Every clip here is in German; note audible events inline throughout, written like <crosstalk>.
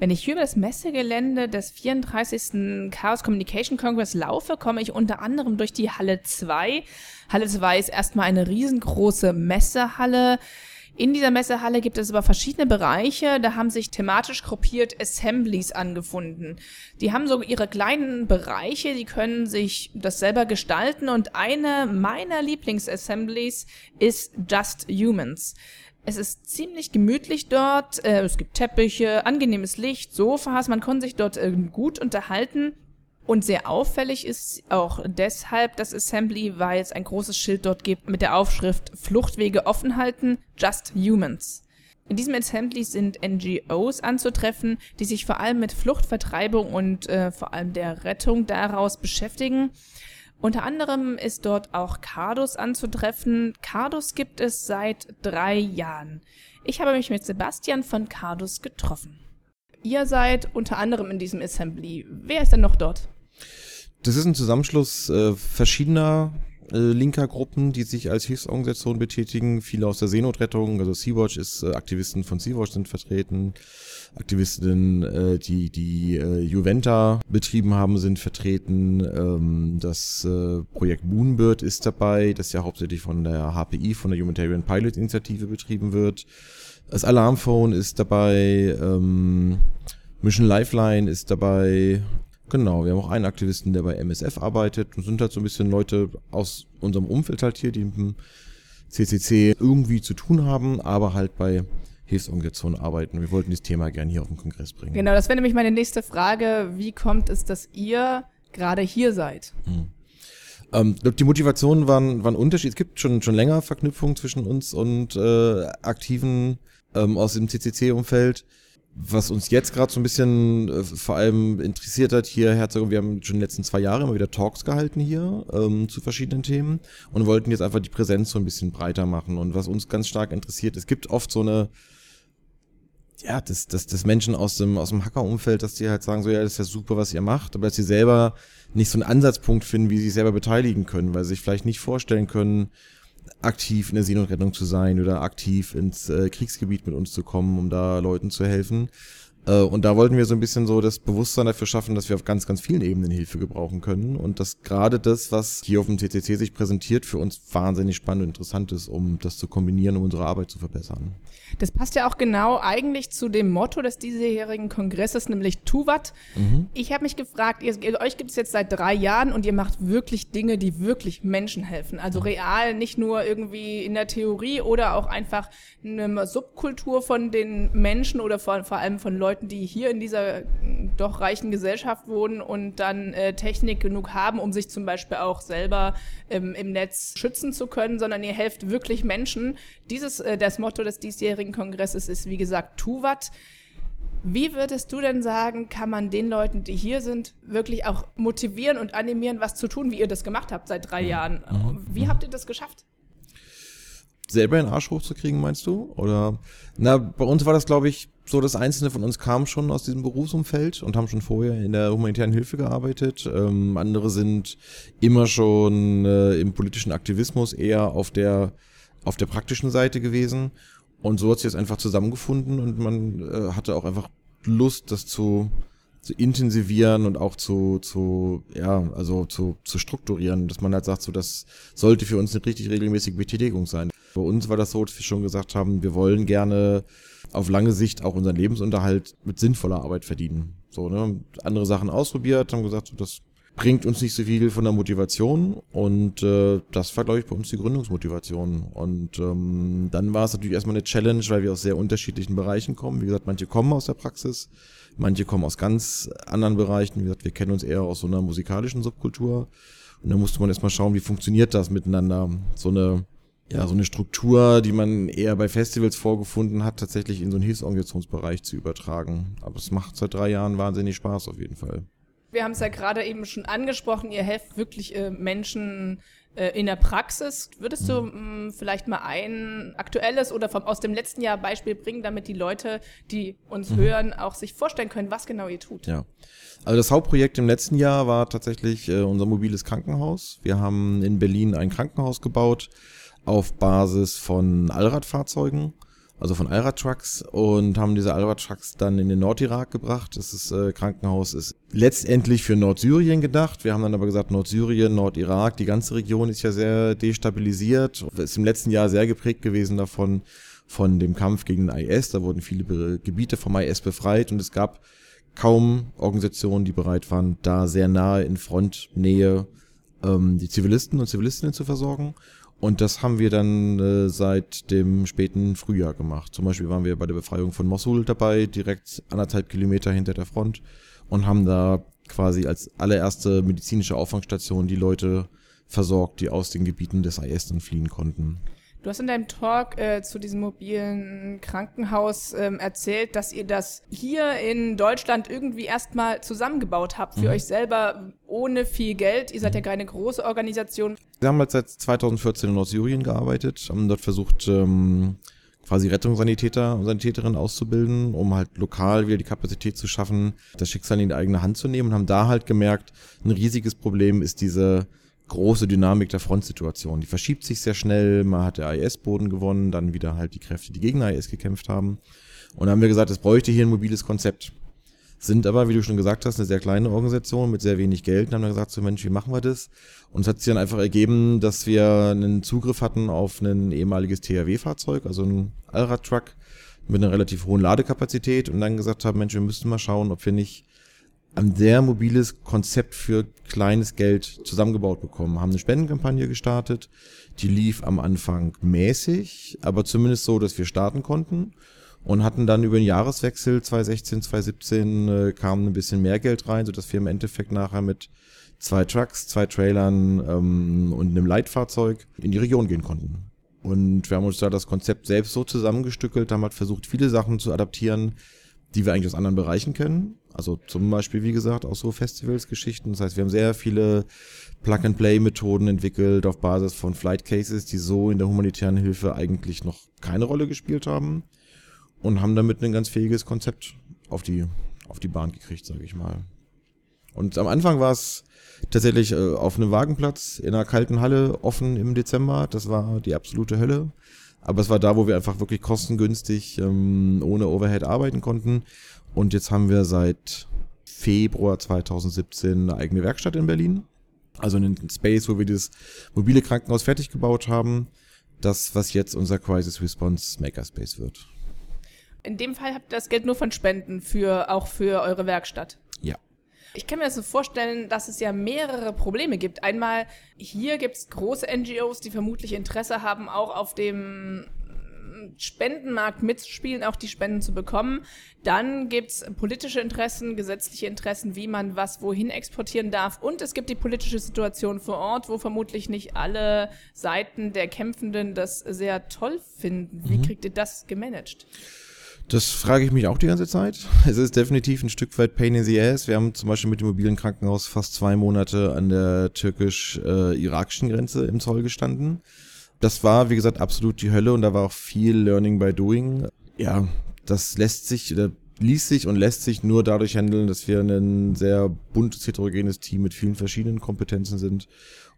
Wenn ich hier über das Messegelände des 34. Chaos Communication Congress laufe, komme ich unter anderem durch die Halle 2. Halle 2 ist erstmal eine riesengroße Messehalle. In dieser Messehalle gibt es aber verschiedene Bereiche, da haben sich thematisch gruppiert Assemblies angefunden. Die haben so ihre kleinen Bereiche, die können sich das selber gestalten und eine meiner Lieblingsassemblies ist Just Humans. Es ist ziemlich gemütlich dort. Äh, es gibt Teppiche, angenehmes Licht, Sofas. Man kann sich dort äh, gut unterhalten. Und sehr auffällig ist auch deshalb das Assembly, weil es ein großes Schild dort gibt mit der Aufschrift Fluchtwege offen halten, Just Humans. In diesem Assembly sind NGOs anzutreffen, die sich vor allem mit Fluchtvertreibung und äh, vor allem der Rettung daraus beschäftigen. Unter anderem ist dort auch Cardus anzutreffen. Cardus gibt es seit drei Jahren. Ich habe mich mit Sebastian von Cardus getroffen. Ihr seid unter anderem in diesem Assembly. Wer ist denn noch dort? Das ist ein Zusammenschluss äh, verschiedener äh, linker Gruppen, die sich als Hilfsorganisation betätigen. Viele aus der Seenotrettung, also Sea-Watch ist, äh, Aktivisten von Sea-Watch sind vertreten. Aktivistinnen, äh, die die äh, Juventa betrieben haben, sind vertreten. Ähm, das äh, Projekt Moonbird ist dabei, das ja hauptsächlich von der HPI, von der Humanitarian Pilot Initiative betrieben wird. Das Alarmphone ist dabei. Ähm, Mission Lifeline ist dabei. Genau, wir haben auch einen Aktivisten, der bei MSF arbeitet und sind halt so ein bisschen Leute aus unserem Umfeld halt hier, die mit dem CCC irgendwie zu tun haben, aber halt bei Hilfsorganisationen arbeiten. Wir wollten das Thema gerne hier auf den Kongress bringen. Genau, das wäre nämlich meine nächste Frage. Wie kommt es, dass ihr gerade hier seid? Hm. Ähm, die Motivationen waren, waren unterschiedlich. Es gibt schon, schon länger Verknüpfungen zwischen uns und äh, Aktiven ähm, aus dem CCC-Umfeld. Was uns jetzt gerade so ein bisschen äh, vor allem interessiert hat hier, Herzog, wir haben schon in den letzten zwei Jahre immer wieder Talks gehalten hier ähm, zu verschiedenen Themen und wollten jetzt einfach die Präsenz so ein bisschen breiter machen. Und was uns ganz stark interessiert, es gibt oft so eine ja, das, das, das Menschen aus dem, aus dem Hacker-Umfeld, dass die halt sagen, so, ja, das ist ja super, was ihr macht, aber dass sie selber nicht so einen Ansatzpunkt finden, wie sie sich selber beteiligen können, weil sie sich vielleicht nicht vorstellen können, aktiv in der Seenotrettung zu sein oder aktiv ins äh, Kriegsgebiet mit uns zu kommen, um da Leuten zu helfen. Äh, und da wollten wir so ein bisschen so das Bewusstsein dafür schaffen, dass wir auf ganz, ganz vielen Ebenen Hilfe gebrauchen können und dass gerade das, was hier auf dem CCC sich präsentiert, für uns wahnsinnig spannend und interessant ist, um das zu kombinieren, um unsere Arbeit zu verbessern. Das passt ja auch genau eigentlich zu dem Motto des diesjährigen Kongresses, nämlich Tuvat. Mhm. Ich habe mich gefragt, ihr, euch gibt es jetzt seit drei Jahren und ihr macht wirklich Dinge, die wirklich Menschen helfen. Also mhm. real, nicht nur irgendwie in der Theorie oder auch einfach eine Subkultur von den Menschen oder vor, vor allem von Leuten, die hier in dieser doch reichen Gesellschaft wohnen und dann äh, Technik genug haben, um sich zum Beispiel auch selber ähm, im Netz schützen zu können, sondern ihr helft wirklich Menschen. Dieses, äh, das Motto des diesjährigen Kongresses ist, wie gesagt, Tuvat. Wie würdest du denn sagen, kann man den Leuten, die hier sind, wirklich auch motivieren und animieren, was zu tun, wie ihr das gemacht habt seit drei. Jahren? Mhm. Wie habt ihr das geschafft? Selber den Arsch hochzukriegen, meinst du? Oder na, bei uns war das, glaube ich, so, dass Einzelne von uns kamen schon aus diesem Berufsumfeld und haben schon vorher in der humanitären Hilfe gearbeitet. Ähm, andere sind immer schon äh, im politischen Aktivismus eher auf der auf der praktischen Seite gewesen. Und so hat sich das einfach zusammengefunden und man äh, hatte auch einfach Lust, das zu, zu intensivieren und auch zu, zu, ja, also zu, zu strukturieren, dass man halt sagt, so, das sollte für uns eine richtig regelmäßige Betätigung sein. Bei uns war das so, dass wir schon gesagt haben, wir wollen gerne auf lange Sicht auch unseren Lebensunterhalt mit sinnvoller Arbeit verdienen. So, ne? Andere Sachen ausprobiert, haben gesagt, so, das bringt uns nicht so viel von der Motivation und äh, das war, glaube ich, bei uns die Gründungsmotivation. Und ähm, dann war es natürlich erstmal eine Challenge, weil wir aus sehr unterschiedlichen Bereichen kommen. Wie gesagt, manche kommen aus der Praxis, manche kommen aus ganz anderen Bereichen. Wie gesagt, wir kennen uns eher aus so einer musikalischen Subkultur. Und da musste man erstmal schauen, wie funktioniert das miteinander. So eine ja, so eine Struktur, die man eher bei Festivals vorgefunden hat, tatsächlich in so einen Hilfsorganisationsbereich zu übertragen. Aber es macht seit drei Jahren wahnsinnig Spaß auf jeden Fall. Wir haben es ja gerade eben schon angesprochen, ihr helft wirklich äh, Menschen äh, in der Praxis. Würdest du mh, mm, vielleicht mal ein aktuelles oder vom, aus dem letzten Jahr Beispiel bringen, damit die Leute, die uns mhm. hören, auch sich vorstellen können, was genau ihr tut? Ja. Also das Hauptprojekt im letzten Jahr war tatsächlich äh, unser mobiles Krankenhaus. Wir haben in Berlin ein Krankenhaus gebaut auf Basis von Allradfahrzeugen. also von Al-Trucks und haben diese Al-Trucks dann in den Nordirak gebracht. Das ist, äh, Krankenhaus ist letztendlich für Nordsyrien gedacht. Wir haben dann aber gesagt, Nordsyrien, Nordirak, die ganze Region ist ja sehr destabilisiert, ist im letzten Jahr sehr geprägt gewesen davon, von dem Kampf gegen den IS. Da wurden viele Gebiete vom IS befreit und es gab kaum Organisationen, die bereit waren, da sehr nahe in Frontnähe ähm, die Zivilisten und Zivilistinnen zu versorgen. Und das haben wir dann äh, seit dem späten Frühjahr gemacht. Zum Beispiel waren wir bei der Befreiung von Mosul dabei, direkt anderthalb Kilometer hinter der Front und haben da quasi als allererste medizinische Auffangstation die Leute versorgt, die aus den Gebieten des IS dann fliehen konnten. Du hast in deinem Talk äh, zu diesem mobilen Krankenhaus ähm, erzählt, dass ihr das hier in Deutschland irgendwie erstmal zusammengebaut habt für mhm. euch selber ohne viel Geld. Ihr seid ja keine große Organisation. Wir haben halt seit 2014 in Nordsyrien gearbeitet, haben dort versucht, ähm, quasi Rettungssanitäter und Sanitäterinnen auszubilden, um halt lokal wieder die Kapazität zu schaffen, das Schicksal in die eigene Hand zu nehmen und haben da halt gemerkt, ein riesiges Problem ist diese große Dynamik der Frontsituation. Die verschiebt sich sehr schnell. Man hat der IS Boden gewonnen, dann wieder halt die Kräfte, die gegen IS gekämpft haben. Und dann haben wir gesagt, es bräuchte hier ein mobiles Konzept. Sind aber, wie du schon gesagt hast, eine sehr kleine Organisation mit sehr wenig Geld. Und haben dann gesagt, so Mensch, wie machen wir das? Und es hat sich dann einfach ergeben, dass wir einen Zugriff hatten auf ein ehemaliges THW-Fahrzeug, also ein Allrad-Truck mit einer relativ hohen Ladekapazität und dann gesagt haben, Mensch, wir müssten mal schauen, ob wir nicht ein sehr mobiles Konzept für kleines Geld zusammengebaut bekommen. Haben eine Spendenkampagne gestartet, die lief am Anfang mäßig, aber zumindest so, dass wir starten konnten und hatten dann über den Jahreswechsel 2016, 2017 äh, kam ein bisschen mehr Geld rein, sodass wir im Endeffekt nachher mit zwei Trucks, zwei Trailern ähm, und einem Leitfahrzeug in die Region gehen konnten. Und wir haben uns da das Konzept selbst so zusammengestückelt, haben halt versucht, viele Sachen zu adaptieren, die wir eigentlich aus anderen Bereichen kennen. Also zum Beispiel, wie gesagt, auch so Festivals-Geschichten. Das heißt, wir haben sehr viele Plug-and-Play-Methoden entwickelt auf Basis von Flight Cases, die so in der humanitären Hilfe eigentlich noch keine Rolle gespielt haben und haben damit ein ganz fähiges Konzept auf die, auf die Bahn gekriegt, sage ich mal. Und am Anfang war es tatsächlich äh, auf einem Wagenplatz in einer kalten Halle offen im Dezember. Das war die absolute Hölle. Aber es war da, wo wir einfach wirklich kostengünstig ähm, ohne Overhead arbeiten konnten. Und jetzt haben wir seit Februar 2017 eine eigene Werkstatt in Berlin. Also einen Space, wo wir dieses mobile Krankenhaus fertig gebaut haben. Das, was jetzt unser Crisis Response Makerspace wird. In dem Fall habt ihr das Geld nur von Spenden für, auch für eure Werkstatt. Ich kann mir das so vorstellen, dass es ja mehrere Probleme gibt. Einmal, hier gibt es große NGOs, die vermutlich Interesse haben, auch auf dem Spendenmarkt mitzuspielen, auch die Spenden zu bekommen. Dann gibt's politische Interessen, gesetzliche Interessen, wie man was wohin exportieren darf. Und es gibt die politische Situation vor Ort, wo vermutlich nicht alle Seiten der Kämpfenden das sehr toll finden. Wie mhm. kriegt ihr das gemanagt? Das frage ich mich auch die ganze Zeit. <laughs> Es ist definitiv ein Stück weit Pain in the Ass. Wir haben zum Beispiel mit dem mobilen Krankenhaus fast zwei Monate an der türkisch-irakischen Grenze im Zoll gestanden. Das war, wie gesagt, absolut die Hölle und da war auch viel Learning by Doing. Ja, das lässt sich, ließ sich und lässt sich nur dadurch handeln, dass wir ein sehr buntes, heterogenes Team mit vielen verschiedenen Kompetenzen sind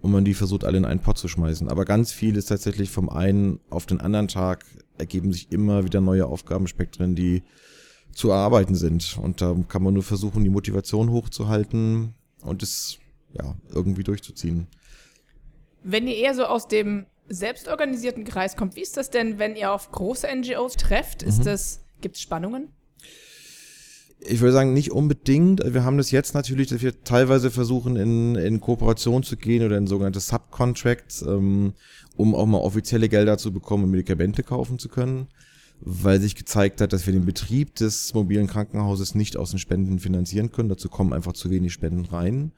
und man die versucht, alle in einen Pot zu schmeißen. Aber ganz viel ist tatsächlich vom einen auf den anderen Tag ergeben sich immer wieder neue Aufgabenspektren, die zu erarbeiten sind. Und da kann man nur versuchen, die Motivation hochzuhalten und es ja irgendwie durchzuziehen. Wenn ihr eher so aus dem selbstorganisierten Kreis kommt, wie ist das denn, wenn ihr auf große NGOs trefft? Ist mhm. das, gibt es Spannungen? Ich würde sagen, nicht unbedingt. Wir haben das jetzt natürlich, dass wir teilweise versuchen, in, in Kooperation zu gehen oder in sogenannte Subcontracts, ähm, um auch mal offizielle Gelder zu bekommen, um Medikamente kaufen zu können, weil sich gezeigt hat, dass wir den Betrieb des mobilen Krankenhauses nicht aus den Spenden finanzieren können. Dazu kommen einfach zu wenig Spenden rein.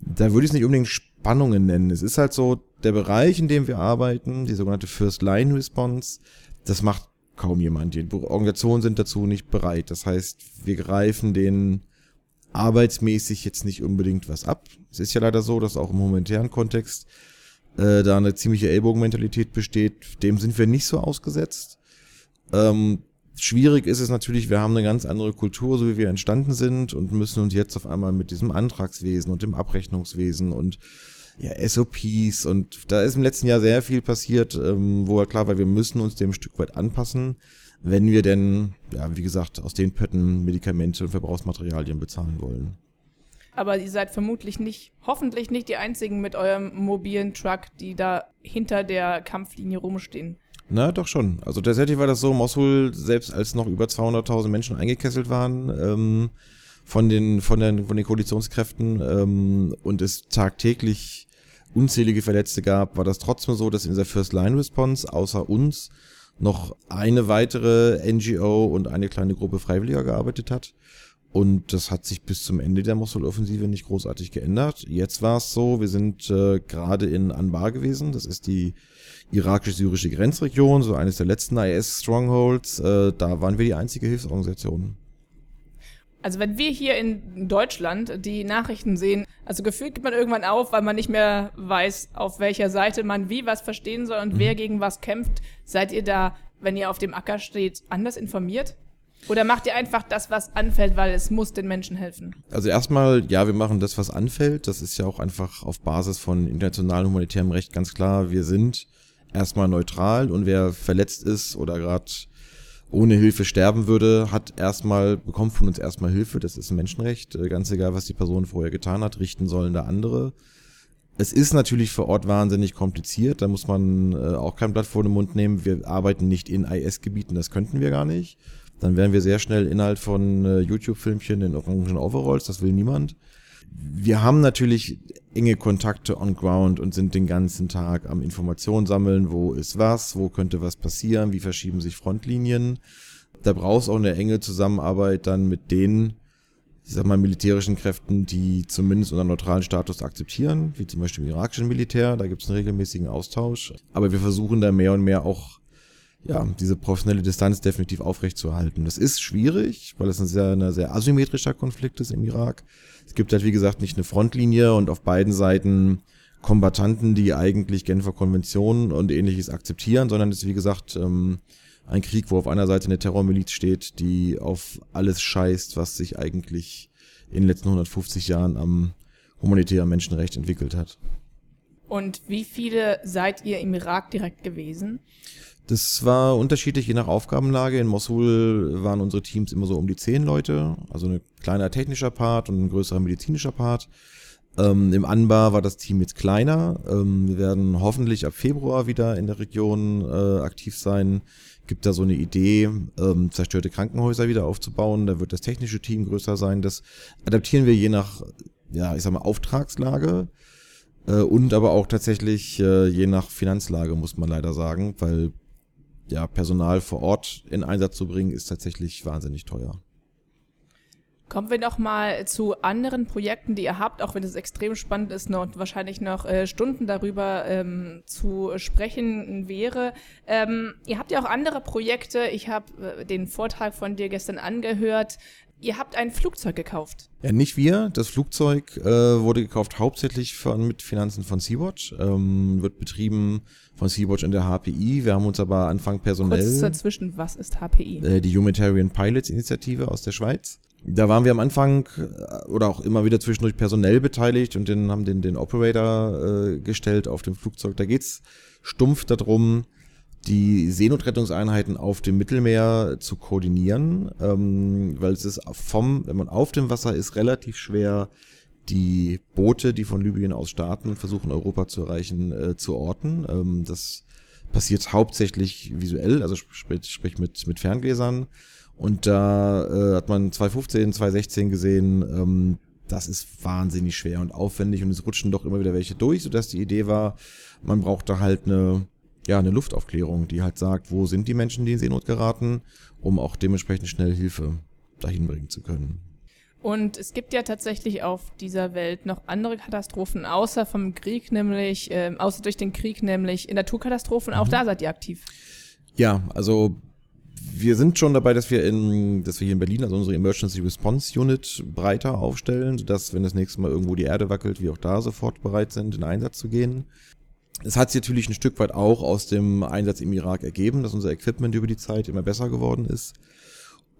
Da würde ich es nicht unbedingt Spannungen nennen. Es ist halt so, der Bereich, in dem wir arbeiten, die sogenannte First Line Response, das macht kaum jemand. Die Organisationen sind dazu nicht bereit. Das heißt, wir greifen den arbeitsmäßig jetzt nicht unbedingt was ab. Es ist ja leider so, dass auch im humanitären Kontext äh, da eine ziemliche Ellbogenmentalität besteht. Dem sind wir nicht so ausgesetzt. Ähm, schwierig ist es natürlich, wir haben eine ganz andere Kultur, so wie wir entstanden sind und müssen uns jetzt auf einmal mit diesem Antragswesen und dem Abrechnungswesen und ja, SOPs und da ist im letzten Jahr sehr viel passiert, ähm, wo er klar war, wir müssen uns dem Stück weit anpassen. wenn wir denn, ja, wie gesagt, aus den Pötten Medikamente und Verbrauchsmaterialien bezahlen wollen. Aber ihr seid vermutlich nicht, hoffentlich nicht die einzigen mit eurem mobilen Truck, die da hinter der Kampflinie rumstehen. Na, doch schon. Also tatsächlich war das so, Mosul, selbst als noch über 200.000 Menschen eingekesselt waren, ähm, von den, von den, von den Koalitionskräften, ähm, und es tagtäglich unzählige Verletzte gab, war das trotzdem so, dass in der First Line Response außer uns noch eine weitere NGO und eine kleine Gruppe Freiwilliger gearbeitet hat. Und das hat sich bis zum Ende der Mosul-Offensive nicht großartig geändert. Jetzt war es so, wir sind äh, gerade in Anbar gewesen. Das ist die irakisch-syrische Grenzregion, so eines der letzten IS-Strongholds. Äh, da waren wir die einzige Hilfsorganisation. Also wenn wir hier in Deutschland die Nachrichten sehen, also gefühlt gibt man irgendwann auf, weil man nicht mehr weiß, auf welcher Seite man wie was verstehen soll und mhm. wer gegen was kämpft. Seid ihr da, wenn ihr auf dem Acker steht, anders informiert? Oder macht ihr einfach das, was anfällt, weil es muss den Menschen helfen? Also erstmal, ja, wir machen das, was anfällt. Das ist ja auch einfach auf Basis von internationalem humanitärem Recht ganz klar. Wir sind erstmal neutral und wer verletzt ist oder gerade ohne Hilfe sterben würde, hat erstmal, bekommt von uns erstmal Hilfe. Das ist ein Menschenrecht. Äh, ganz egal, was die Person vorher getan hat, richten sollen da andere. Es ist natürlich vor Ort wahnsinnig kompliziert. Da muss man äh, auch kein Blatt vor den Mund nehmen. Wir arbeiten nicht in IS-Gebieten, das könnten wir gar nicht dann wären wir sehr schnell Inhalt von äh, YouTube-Filmchen in orangen Overalls, das will niemand. Wir haben natürlich enge Kontakte on ground und sind den ganzen Tag am Informationen sammeln, wo ist was, wo könnte was passieren, wie verschieben sich Frontlinien. Da brauchst auch eine enge Zusammenarbeit dann mit den, ich sag mal, militärischen Kräften, die zumindest unseren neutralen Status akzeptieren, wie zum Beispiel im irakischen Militär, da gibt es einen regelmäßigen Austausch. Aber wir versuchen da mehr und mehr auch ja, diese professionelle Distanz definitiv aufrechtzuerhalten. Das ist schwierig, weil es ein sehr, ein sehr asymmetrischer Konflikt ist im Irak. Es gibt halt, wie gesagt, nicht eine Frontlinie und auf beiden Seiten Kombatanten, die eigentlich Genfer Konventionen und ähnliches akzeptieren, sondern es ist, wie gesagt, ähm, ein Krieg, wo auf einer Seite eine Terrormiliz steht, die auf alles scheißt, was sich eigentlich in den letzten 150 Jahren am humanitären Menschenrecht entwickelt hat. Und wie viele seid ihr im Irak direkt gewesen? Das war unterschiedlich je nach Aufgabenlage. In Mosul waren unsere Teams immer so um die zehn Leute, also ein kleiner technischer Part und ein größerer medizinischer Part. Ähm, Im Anbar war das Team jetzt kleiner. Ähm, wir werden hoffentlich ab Februar wieder in der Region äh, aktiv sein. Gibt da so eine Idee, ähm, zerstörte Krankenhäuser wieder aufzubauen. Da wird das technische Team größer sein. Das adaptieren wir je nach, ja, ich sag mal, Auftragslage. Äh, und aber auch tatsächlich äh, je nach Finanzlage, muss man leider sagen, weil ja, Personal vor Ort in Einsatz zu bringen, ist tatsächlich wahnsinnig teuer. Kommen wir noch mal zu anderen Projekten, die ihr habt, auch wenn es extrem spannend ist noch, und wahrscheinlich noch äh, Stunden darüber ähm, zu sprechen wäre. Ähm, ihr habt ja auch andere Projekte. Ich habe äh, den Vortrag von dir gestern angehört. Ihr habt ein Flugzeug gekauft. Ja, nicht wir. Das Flugzeug äh, wurde gekauft hauptsächlich von, mit Finanzen von Sea-Watch. Ähm, wird betrieben von Sea-Watch in der HPI. Wir haben uns aber Anfang personell... Kurz dazwischen, was ist HPI? Äh, die Humanitarian Pilots Initiative aus der Schweiz. Da waren wir am Anfang äh, oder auch immer wieder zwischendurch personell beteiligt und den, haben den, den Operator äh, gestellt auf dem Flugzeug. Da geht's stumpf darum, die Seenotrettungseinheiten auf dem Mittelmeer zu koordinieren, ähm, weil es ist vom, wenn man auf dem Wasser ist, relativ schwer, die Boote, die von Libyen aus starten versuchen, Europa zu erreichen, äh, zu orten. Ähm, das passiert hauptsächlich visuell, also sprich, sprich mit, mit Ferngläsern. Und da äh, hat man 2015, 2016 gesehen, ähm, das ist wahnsinnig schwer und aufwendig und es rutschen doch immer wieder welche durch, sodass die Idee war, man braucht da halt eine ja, eine Luftaufklärung, die halt sagt, wo sind die Menschen, die in Seenot geraten, um auch dementsprechend schnell Hilfe dahin bringen zu können. Und es gibt ja tatsächlich auf dieser Welt noch andere Katastrophen, außer vom Krieg, nämlich, äh, außer durch den Krieg, nämlich in Naturkatastrophen. Auch mhm. da seid ihr aktiv. Ja, also wir sind schon dabei, dass wir in, dass wir hier in Berlin, also unsere Emergency Response Unit breiter aufstellen, sodass, wenn das nächste Mal irgendwo die Erde wackelt, wir auch da sofort bereit sind, in Einsatz zu gehen. Es hat sich natürlich ein Stück weit auch aus dem Einsatz im Irak ergeben, dass unser Equipment über die Zeit immer besser geworden ist.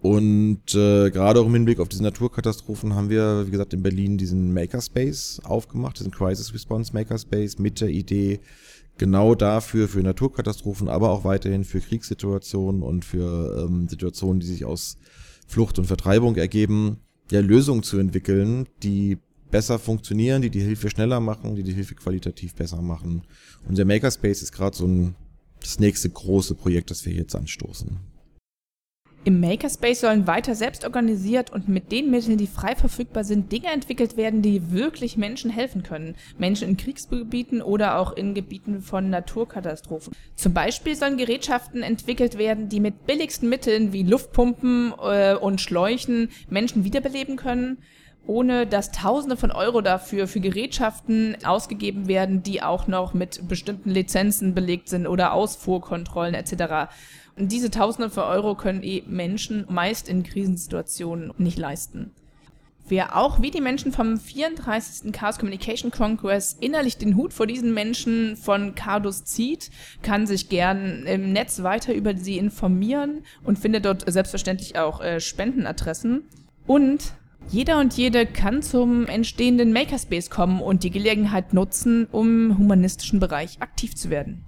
Und äh, gerade auch im Hinblick auf diese Naturkatastrophen haben wir, wie gesagt, in Berlin diesen Makerspace aufgemacht, diesen Crisis Response Makerspace mit der Idee, genau dafür, für Naturkatastrophen, aber auch weiterhin für Kriegssituationen und für ähm, Situationen, die sich aus Flucht und Vertreibung ergeben, ja, Lösungen zu entwickeln, die besser funktionieren, die die Hilfe schneller machen, die die Hilfe qualitativ besser machen. Und der Makerspace ist gerade so ein, das nächste große Projekt, das wir jetzt anstoßen. Im Makerspace sollen weiter selbst organisiert und mit den Mitteln, die frei verfügbar sind, Dinge entwickelt werden, die wirklich Menschen helfen können. Menschen in Kriegsgebieten oder auch in Gebieten von Naturkatastrophen. Zum Beispiel sollen Gerätschaften entwickelt werden, die mit billigsten Mitteln wie Luftpumpen äh, und Schläuchen Menschen wiederbeleben können ohne dass Tausende von Euro dafür für Gerätschaften ausgegeben werden, die auch noch mit bestimmten Lizenzen belegt sind oder Ausfuhrkontrollen etc. Und diese Tausende von Euro können eh Menschen meist in Krisensituationen nicht leisten. Wer auch wie die Menschen vom 34. Chaos Communication Congress innerlich den Hut vor diesen Menschen von Cardus zieht, kann sich gern im Netz weiter über sie informieren und findet dort selbstverständlich auch äh, Spendenadressen. Und jeder und jede kann zum entstehenden Makerspace kommen und die Gelegenheit nutzen, um im humanistischen Bereich aktiv zu werden.